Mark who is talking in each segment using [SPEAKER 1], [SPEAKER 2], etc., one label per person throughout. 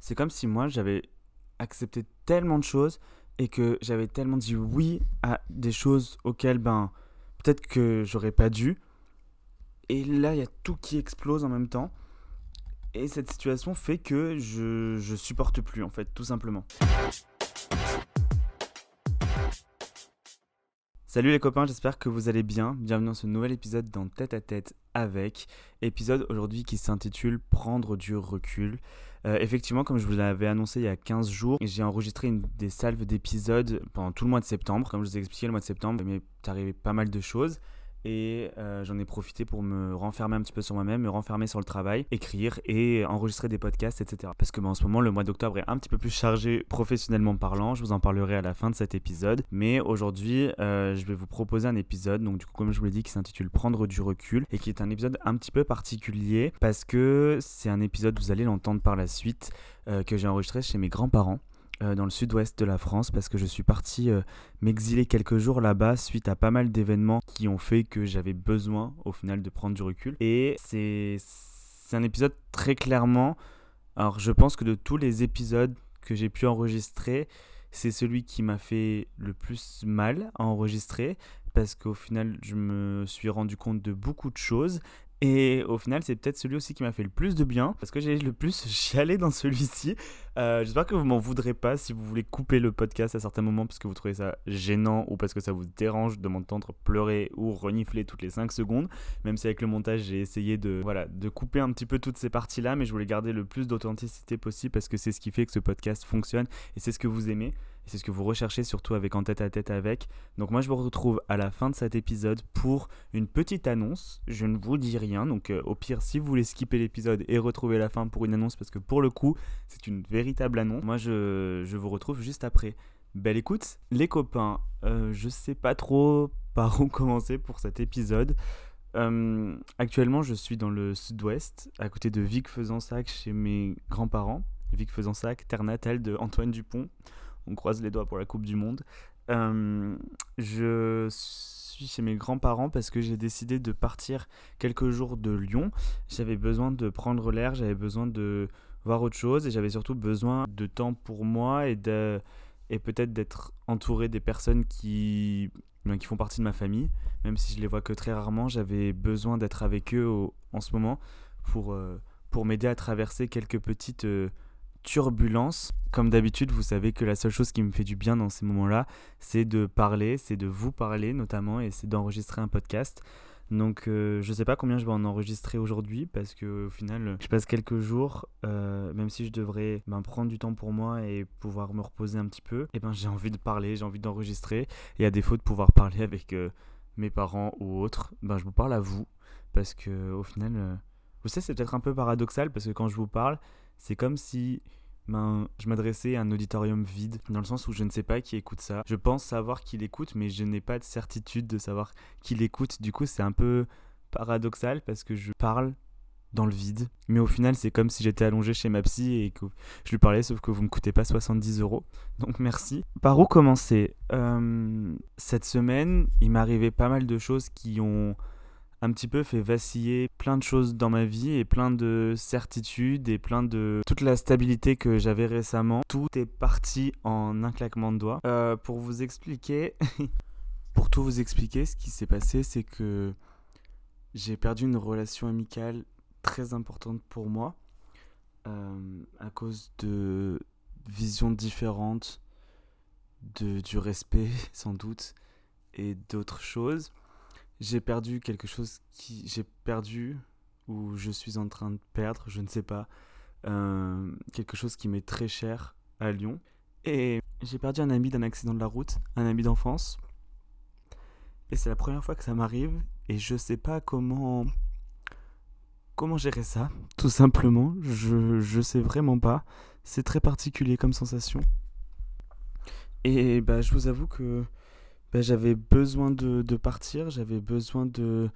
[SPEAKER 1] c'est comme si moi j'avais accepté tellement de choses et que j'avais tellement dit oui à des choses auxquelles ben peut-être que j'aurais pas dû. Et là, il y a tout qui explose en même temps. Et cette situation fait que je, je supporte plus en fait, tout simplement. Salut les copains, j'espère que vous allez bien. Bienvenue dans ce nouvel épisode dans Tête à Tête avec. Épisode aujourd'hui qui s'intitule Prendre du recul. Euh, effectivement, comme je vous l'avais annoncé il y a 15 jours, j'ai enregistré des salves d'épisodes pendant tout le mois de septembre. Comme je vous ai expliqué, le mois de septembre, il m'est arrivé pas mal de choses et euh, j'en ai profité pour me renfermer un petit peu sur moi-même, me renfermer sur le travail, écrire et enregistrer des podcasts, etc. Parce que ben, en ce moment, le mois d'octobre est un petit peu plus chargé professionnellement parlant. Je vous en parlerai à la fin de cet épisode. Mais aujourd'hui, euh, je vais vous proposer un épisode, donc du coup, comme je vous l'ai dit, qui s'intitule Prendre du recul et qui est un épisode un petit peu particulier parce que c'est un épisode, vous allez l'entendre par la suite, euh, que j'ai enregistré chez mes grands-parents. Euh, dans le sud-ouest de la France parce que je suis parti euh, m'exiler quelques jours là-bas suite à pas mal d'événements qui ont fait que j'avais besoin au final de prendre du recul. Et c'est un épisode très clairement, alors je pense que de tous les épisodes que j'ai pu enregistrer, c'est celui qui m'a fait le plus mal à enregistrer parce qu'au final je me suis rendu compte de beaucoup de choses et au final, c'est peut-être celui aussi qui m'a fait le plus de bien, parce que j'ai le plus chialé dans celui-ci. Euh, j'espère que vous m'en voudrez pas si vous voulez couper le podcast à certains moments parce que vous trouvez ça gênant ou parce que ça vous dérange de m'entendre pleurer ou renifler toutes les 5 secondes. Même si avec le montage, j'ai essayé de, de couper un petit peu toutes ces parties-là, mais je voulais garder le plus d'authenticité possible parce que c'est ce qui fait que ce podcast fonctionne et c'est ce que vous aimez c'est ce que vous recherchez surtout avec En tête à tête avec. Donc moi je vous retrouve à la fin de cet épisode pour une petite annonce. Je ne vous dis rien, donc euh, au pire si vous voulez skipper l'épisode et retrouver la fin pour une annonce, parce que pour le coup c'est une véritable annonce, moi je, vous retrouve juste après. Belle écoute, les copains, euh, je sais pas trop par où commencer pour cet épisode. Euh, actuellement, je suis dans le sud-ouest, à côté de Vic-Fezensac, chez mes grands-parents. Vic-Fezensac, terre natale de Antoine Dupont on croise les doigts pour la Coupe du Monde. Euh, je suis chez mes grands-parents parce que j'ai décidé de partir quelques jours de Lyon. J'avais besoin de prendre l'air, j'avais besoin de voir autre chose et j'avais surtout besoin de temps pour moi et, de, et peut-être d'être entouré des personnes qui, ben, qui font partie de ma famille. Même si je les vois que très rarement, j'avais besoin d'être avec eux en ce moment pour, euh, pour m'aider à traverser quelques petites... Euh, turbulence. Comme d'habitude, vous savez que la seule chose qui me fait du bien dans ces moments-là, c'est de parler, c'est de vous parler notamment, et c'est d'enregistrer un podcast. Donc euh, je sais pas combien je vais en enregistrer aujourd'hui parce que au final je passe quelques jours, euh, même si je devrais ben, prendre du temps pour moi et pouvoir me reposer un petit peu, et eh ben j'ai envie de parler, j'ai envie d'enregistrer, et à défaut de pouvoir parler avec euh, mes parents ou autres, ben je vous parle à vous parce que au final, vous savez c'est peut-être un peu paradoxal parce que quand je vous parle, c'est comme si ben, je m'adressais à un auditorium vide, dans le sens où je ne sais pas qui écoute ça. Je pense savoir qui l'écoute, mais je n'ai pas de certitude de savoir qui l'écoute. Du coup, c'est un peu paradoxal parce que je parle dans le vide. Mais au final, c'est comme si j'étais allongé chez ma psy et que je lui parlais, sauf que vous ne me coûtez pas 70 euros. Donc merci. Par où commencer? Euh, Cette semaine, il arrivé pas mal de choses qui ont un petit peu fait vaciller plein de choses dans ma vie et plein de certitudes et plein de toute la stabilité que j'avais récemment. Tout est parti en un claquement de doigts. Euh, pour vous expliquer, pour tout vous expliquer, ce qui s'est passé, c'est que j'ai perdu une relation amicale très importante pour moi euh, à cause de visions différentes, de, du respect sans doute et d'autres choses j'ai perdu quelque chose qui j'ai perdu ou je suis en train de perdre, je ne sais pas, euh, quelque chose qui m'est très cher à Lyon. Et j'ai perdu un ami d'un accident de la route, un ami d'enfance. Et c'est la première fois que ça m'arrive et je sais pas comment comment gérer ça, tout simplement. Je je sais vraiment pas. C'est très particulier comme sensation. Et bah je vous avoue que ben, j'avais besoin de, partir, j'avais besoin de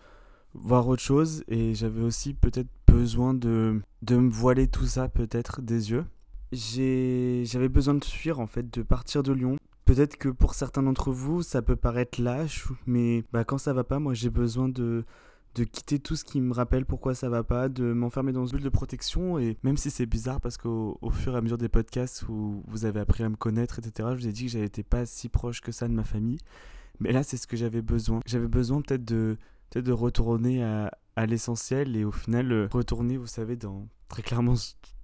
[SPEAKER 1] voir autre chose et j'avais aussi peut-être besoin de, de me voiler tout ça peut-être des yeux. J'avais besoin de fuir en fait, de partir de Lyon. Peut-être que pour certains d'entre vous ça peut paraître lâche, mais bah, quand ça va pas, moi j'ai besoin de, de quitter tout ce qui me rappelle pourquoi ça va pas, de m'enfermer dans une bulle de protection. Et même si c'est bizarre parce qu'au fur et à mesure des podcasts où vous avez appris à me connaître, etc., je vous ai dit que j'étais pas si proche que ça de ma famille. Mais là, c'est ce que j'avais besoin. J'avais besoin peut-être de, peut de retourner à, à l'essentiel et au final euh, retourner, vous savez, dans, très clairement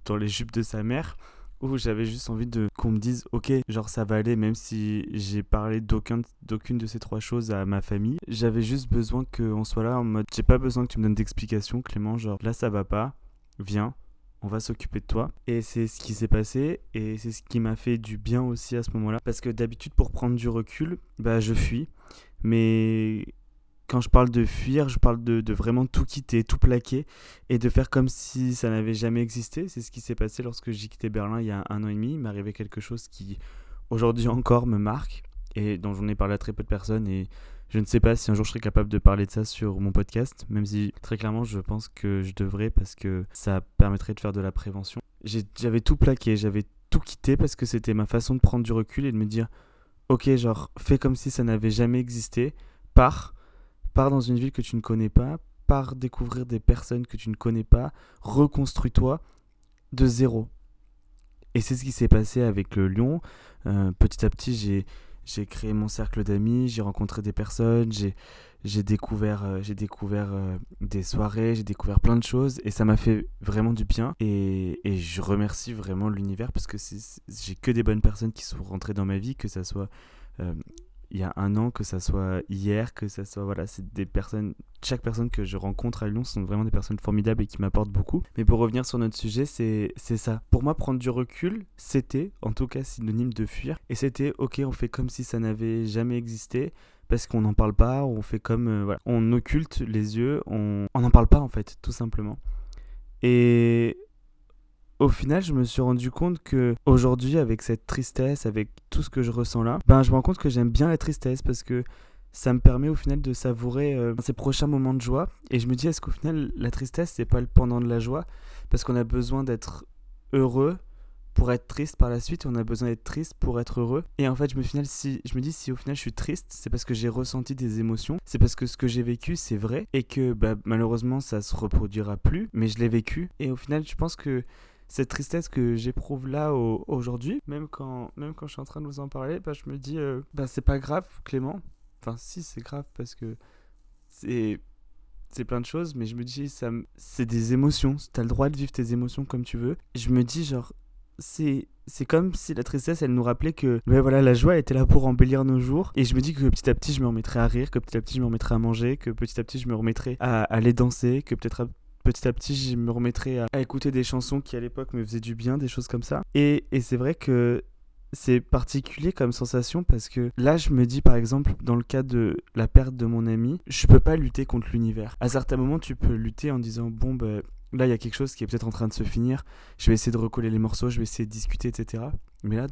[SPEAKER 1] dans les jupes de sa mère où j'avais juste envie de qu'on me dise ok genre ça va aller même si j'ai parlé d'aucun d'aucune de ces trois choses à ma famille. J'avais juste besoin qu'on soit là en mode j'ai pas besoin que tu me donnes d'explications Clément genre là ça va pas viens on va s'occuper de toi. Et c'est ce qui s'est passé et c'est ce qui m'a fait du bien aussi à ce moment-là. Parce que d'habitude pour prendre du recul bah je fuis. Mais quand je parle de fuir, je parle de, vraiment tout quitter, tout plaquer et de faire comme si ça n'avait jamais existé. C'est ce qui s'est passé lorsque j'ai quitté Berlin il y a un an et demi. Il m'est arrivé quelque chose qui aujourd'hui encore me marque et dont j'en ai parlé à très peu de personnes et je ne sais pas si un jour je serai capable de parler de ça sur mon podcast, même si très clairement je pense que je devrais parce que ça permettrait de faire de la prévention. J'avais tout plaqué, j'avais tout quitté parce que c'était ma façon de prendre du recul et de me dire ok genre fais comme si ça n'avait jamais existé, pars pars dans une ville que tu ne connais pas, pars découvrir des personnes que tu ne connais pas, reconstruis-toi de zéro. Et c'est ce qui s'est passé avec le Lyon. Euh, petit à petit, j'ai, j'ai créé mon cercle d'amis, j'ai rencontré des personnes, j'ai, j'ai découvert, euh, j'ai découvert euh, des soirées, j'ai découvert plein de choses et ça m'a fait vraiment du bien. Et, et je remercie vraiment l'univers parce que j'ai que des bonnes personnes qui sont rentrées dans ma vie, que ça soit il y a un an, que ça soit hier, que ça soit voilà, c'est des personnes, chaque personne que je rencontre à Lyon sont vraiment des personnes formidables et qui m'apportent beaucoup. Mais pour revenir sur notre sujet, c'est ça. Pour moi, prendre du recul, c'était en tout cas synonyme de fuir, et c'était ok, on fait comme si ça n'avait jamais existé. Parce qu'on n'en parle pas, on fait comme. Euh, voilà, on occulte les yeux, on n'en parle pas en fait, tout simplement. Et au final, je me suis rendu compte que aujourd'hui, avec cette tristesse, avec tout ce que je ressens là, ben, je me rends compte que j'aime bien la tristesse parce que ça me permet au final de savourer euh, ces prochains moments de joie. Et je me dis, est-ce qu'au final, la tristesse, c'est pas le pendant de la joie? Parce qu'on a besoin d'être heureux pour être triste par la suite, on a besoin d'être triste pour être heureux. Et en fait, je me, final, si, je me dis, si au final je suis triste, c'est parce que j'ai ressenti des émotions, c'est parce que ce que j'ai vécu, c'est vrai, et que bah, malheureusement, ça se reproduira plus, mais je l'ai vécu. Et au final, je pense que cette tristesse que j'éprouve là aujourd'hui, même quand, même quand je suis en train de vous en parler, bah, je me dis, euh, bah, c'est pas grave, Clément. Enfin, si, c'est grave parce que c'est c'est plein de choses, mais je me dis, ça, c'est des émotions. Tu as le droit de vivre tes émotions comme tu veux. Je me dis, genre, c'est c'est comme si la tristesse elle nous rappelait que mais voilà la joie était là pour embellir nos jours et je me dis que petit à petit je me remettrai à rire que petit à petit je me remettrai à manger que petit à petit je me remettrai à aller danser que peut-être petit à petit, je me remettrai à, écouter des chansons qui à l'époque me faisaient du bien, des choses comme ça. Et, et c'est vrai que c'est particulier comme sensation parce que là je me dis par exemple dans le cas de la perte de mon ami je peux pas lutter contre l'univers. À certains moments tu peux lutter en disant bon ben là il y a quelque chose qui est peut-être en train de se finir. Je vais essayer de recoller les morceaux je vais essayer de discuter etc mais là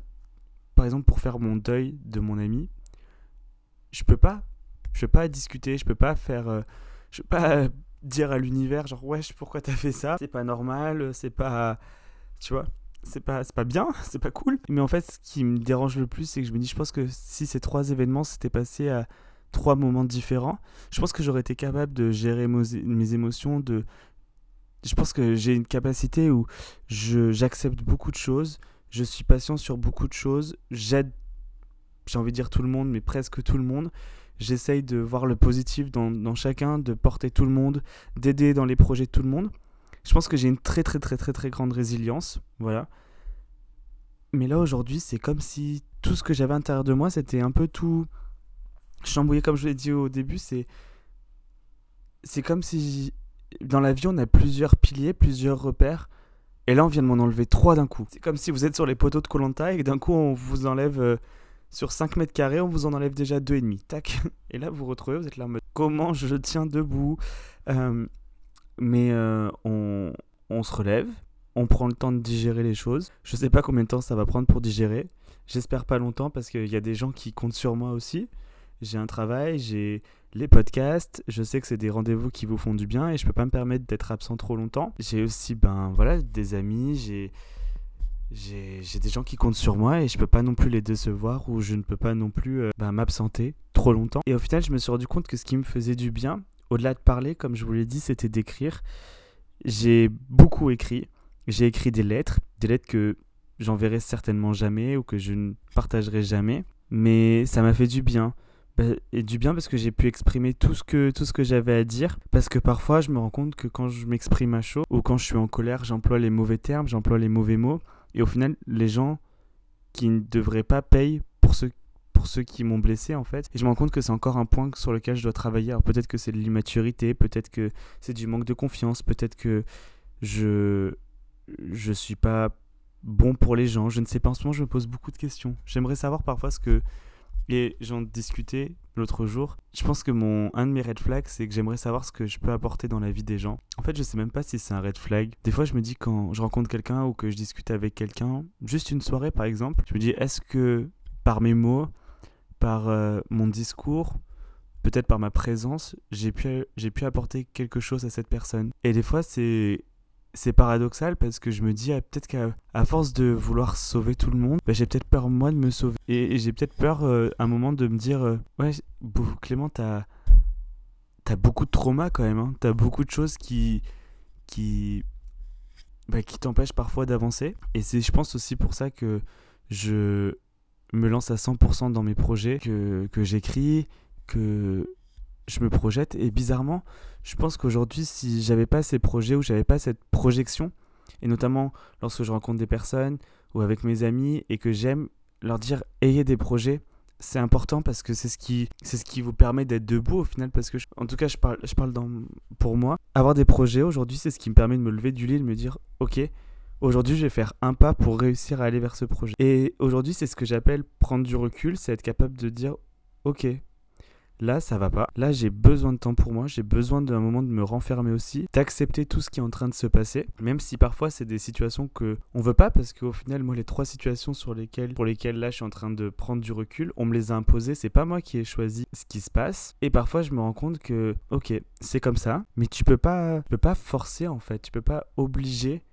[SPEAKER 1] par exemple pour faire mon deuil de mon ami je peux pas. Je peux pas discuter je peux pas faire euh, je peux pas dire à l'univers genre wesh pourquoi t'as fait ça? C'est pas normal c'est pas tu vois c'est pas c'est pas bien c'est pas cool. Mais en fait ce qui me dérange le plus c'est que je me dis je pense que si ces trois événements s'étaient passés à trois moments différents je pense que j'aurais été capable de gérer mes émotions de je pense que j'ai une capacité où je j'accepte beaucoup de choses je suis patient sur beaucoup de choses j'aide j'ai envie de dire tout le monde mais presque tout le monde J'essaye de voir le positif dans, chacun, de porter tout le monde, d'aider dans les projets de tout le monde. Je pense que j'ai une très très très très très grande résilience, voilà. Mais là aujourd'hui, c'est comme si tout ce que j'avais à l'intérieur de moi, c'était un peu tout chambouillé comme je l'ai dit au début, c'est c'est comme si dans la vie on a plusieurs piliers, plusieurs repères et là on vient de m'en enlever trois d'un coup. C'est comme si vous êtes sur les poteaux de Colanta et d'un coup on vous enlève euh, sur 5 mètres carrés, on vous en enlève déjà 2,5. Tac. Et là, vous vous retrouvez, vous êtes là en mode comment je tiens debout? Euh, Mais euh, on, on se relève, on prend le temps de digérer les choses. Je sais pas combien de temps ça va prendre pour digérer. J'espère pas longtemps parce qu'il y a des gens qui comptent sur moi aussi. J'ai un travail, j'ai les podcasts, je sais que c'est des rendez-vous qui vous font du bien et je peux pas me permettre d'être absent trop longtemps. J'ai aussi ben voilà des amis, j'ai j'ai des gens qui comptent sur moi et je peux pas non plus les décevoir ou je ne peux pas non plus euh, bah, m'absenter trop longtemps. Et au final, je me suis rendu compte que ce qui me faisait du bien, au-delà de parler, comme je vous l'ai dit, c'était d'écrire. J'ai beaucoup écrit. J'ai écrit des lettres, des lettres que j'enverrai certainement jamais ou que je ne partagerai jamais. Mais ça m'a fait du bien. Bah, et du bien parce que j'ai pu exprimer tout ce que, tout ce que j'avais à dire. Parce que parfois, je me rends compte que quand je m'exprime à chaud ou quand je suis en colère, j'emploie les mauvais termes, j'emploie les mauvais mots. Et au final, les gens qui ne devraient pas payer pour ceux, pour ceux qui m'ont blessé, en fait. Et je me rends compte que c'est encore un point sur lequel je dois travailler. Alors peut-être que c'est de l'immaturité, peut-être que c'est du manque de confiance, peut-être que je je suis pas bon pour les gens. Je ne sais pas. En ce moment, je me pose beaucoup de questions. J'aimerais savoir parfois ce que et j'en discutais l'autre jour. Je pense que mon un de mes red flags, c'est que j'aimerais savoir ce que je peux apporter dans la vie des gens. En fait, je sais même pas si c'est un red flag. Des fois, je me dis quand je rencontre quelqu'un ou que je discute avec quelqu'un, juste une soirée par exemple, je me dis est-ce que par mes mots, par euh, mon discours, peut-être par ma présence, j'ai pu, j'ai pu apporter quelque chose à cette personne? Et des fois, c'est c'est paradoxal parce que je me dis ah, peut-être qu'à force de vouloir sauver tout le monde, bah, j'ai peut-être peur moi de me sauver. Et, j'ai peut-être peur euh, un moment de me dire euh, ouais Clément t'as as beaucoup de trauma quand même, hein. t'as beaucoup de choses qui qui bah, qui t'empêchent parfois d'avancer. Et c'est je pense aussi pour ça que je me lance à 100% dans mes projets, que, que j'écris, que je me projette. Et bizarrement, je pense qu'aujourd'hui, si j'avais pas ces projets ou j'avais pas cette projection, et notamment lorsque je rencontre des personnes ou avec mes amis et que j'aime leur dire ayez des projets, c'est important parce que c'est ce qui c'est ce qui vous permet d'être debout au final parce que en tout cas je parle je parle pour moi. Avoir des projets aujourd'hui c'est ce qui me permet de me lever du lit et de me dire ok aujourd'hui je vais faire un pas pour réussir à aller vers ce projet et aujourd'hui c'est ce que j'appelle prendre du recul c'est être capable de dire ok Là, ça va pas. Là, j'ai besoin de temps pour moi. J'ai besoin d'un moment de me renfermer aussi, d'accepter tout ce qui est en train de se passer, même si parfois c'est des situations que on veut pas, parce qu'au final, moi, les trois situations sur lesquelles, pour lesquelles là, je suis en train de prendre du recul, on me les a imposées. C'est pas moi qui ai choisi ce qui se passe. Et parfois, je me rends compte que, ok, c'est comme ça, mais tu peux pas, tu peux pas forcer en fait. Tu peux pas obliger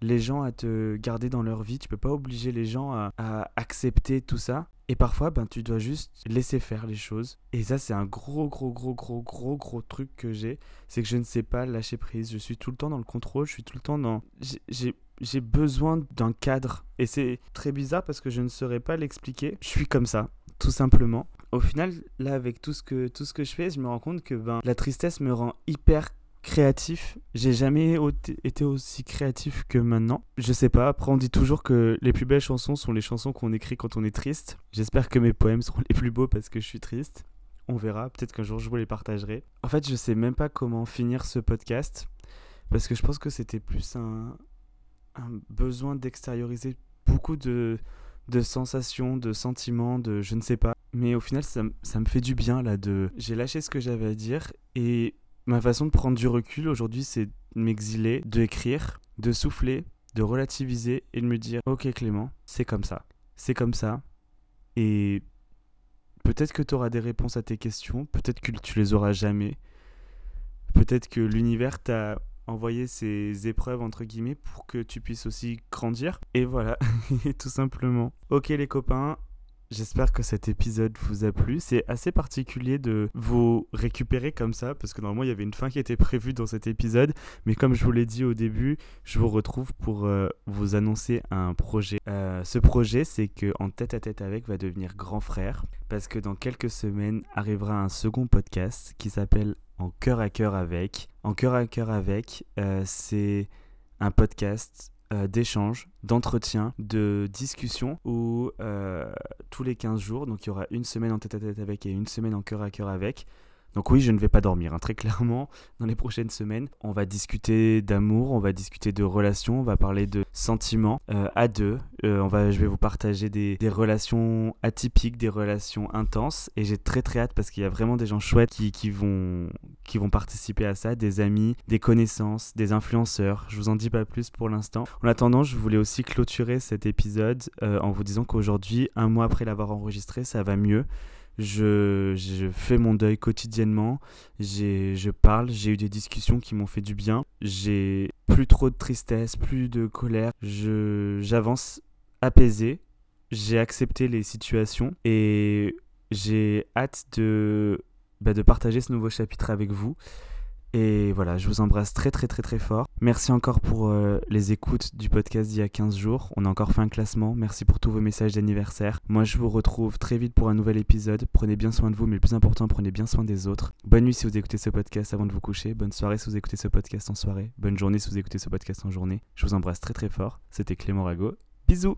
[SPEAKER 1] les gens à te garder dans leur vie. Tu peux pas obliger les gens à, accepter tout ça. Et parfois, ben, tu dois juste laisser faire les choses. Et ça, c'est un gros, gros, gros, gros, gros, gros truc que j'ai. C'est que je ne sais pas lâcher prise. Je suis tout le temps dans le contrôle. Je suis tout le temps dans. J'ai besoin d'un cadre. Et c'est très bizarre parce que je ne saurais pas l'expliquer. Je suis comme ça, tout simplement. Au final, là, avec tout ce que, tout ce que je fais, je me rends compte que ben, la tristesse me rend hyper créatif. J'ai jamais été aussi créatif que maintenant. Je sais pas, après on dit toujours que les plus belles chansons sont les chansons qu'on écrit quand on est triste. J'espère que mes poèmes seront les plus beaux parce que je suis triste. On verra, peut-être qu'un jour je vous les partagerai. En fait, je sais même pas comment finir ce podcast parce que je pense que c'était plus un, besoin d'extérioriser beaucoup de, de sensations, de sentiments, de je ne sais pas. Mais au final, ça, ça me fait du bien là de... J'ai lâché ce que j'avais à dire et Ma façon de prendre du recul aujourd'hui, c'est de m'exiler, d'écrire, de souffler, de relativiser et de me dire Ok Clément, c'est comme ça. C'est comme ça. Et peut-être que tu auras des réponses à tes questions, peut-être que tu les auras jamais. Peut-être que l'univers t'a envoyé ces épreuves entre guillemets pour que tu puisses aussi grandir. Et voilà, tout simplement. Ok les copains, J'espère que cet épisode vous a plu. C'est assez particulier de vous récupérer comme ça, parce que normalement il y avait une fin qui était prévue dans cet épisode, mais comme je vous l'ai dit au début, je vous retrouve pour euh, vous annoncer un projet. Euh, ce projet, c'est que En tête à tête avec va devenir grand frère, parce que dans quelques semaines arrivera un second podcast qui s'appelle En cœur à cœur avec. En cœur à cœur avec, euh, c'est un podcast euh, d'échanges, d'entretiens, de discussions où euh, tous les 15 jours, donc il y aura une semaine en tête à tête avec et une semaine en cœur à cœur avec, donc oui, je ne vais pas dormir, hein. très clairement. Dans les prochaines semaines, on va discuter d'amour, on va discuter de relations, on va parler de sentiments euh, à deux. Euh, on va, je vais vous partager des, relations atypiques, des relations intenses. Et j'ai très très hâte parce qu'il y a vraiment des gens chouettes qui, qui, vont, qui vont participer à ça, des amis, des connaissances, des influenceurs. Je vous en dis pas plus pour l'instant. En attendant, je voulais aussi clôturer cet épisode euh, en vous disant qu'aujourd'hui, un mois après l'avoir enregistré, ça va mieux. Je, fais mon deuil quotidiennement, je parle, j'ai eu des discussions qui m'ont fait du bien, j'ai plus trop de tristesse, plus de colère, j'avance apaisé, j'ai accepté les situations et j'ai hâte de bah, de partager ce nouveau chapitre avec vous. Et voilà, je vous embrasse très très très très fort. Merci encore pour euh, les écoutes du podcast d'il y a 15 jours. On a encore fait un classement. Merci pour tous vos messages d'anniversaire. Moi, je vous retrouve très vite pour un nouvel épisode. Prenez bien soin de vous, mais le plus important, prenez bien soin des autres. Bonne nuit si vous écoutez ce podcast avant de vous coucher. Bonne soirée si vous écoutez ce podcast en soirée. Bonne journée si vous écoutez ce podcast en journée. Je vous embrasse très très fort. C'était Clément Rago. Bisous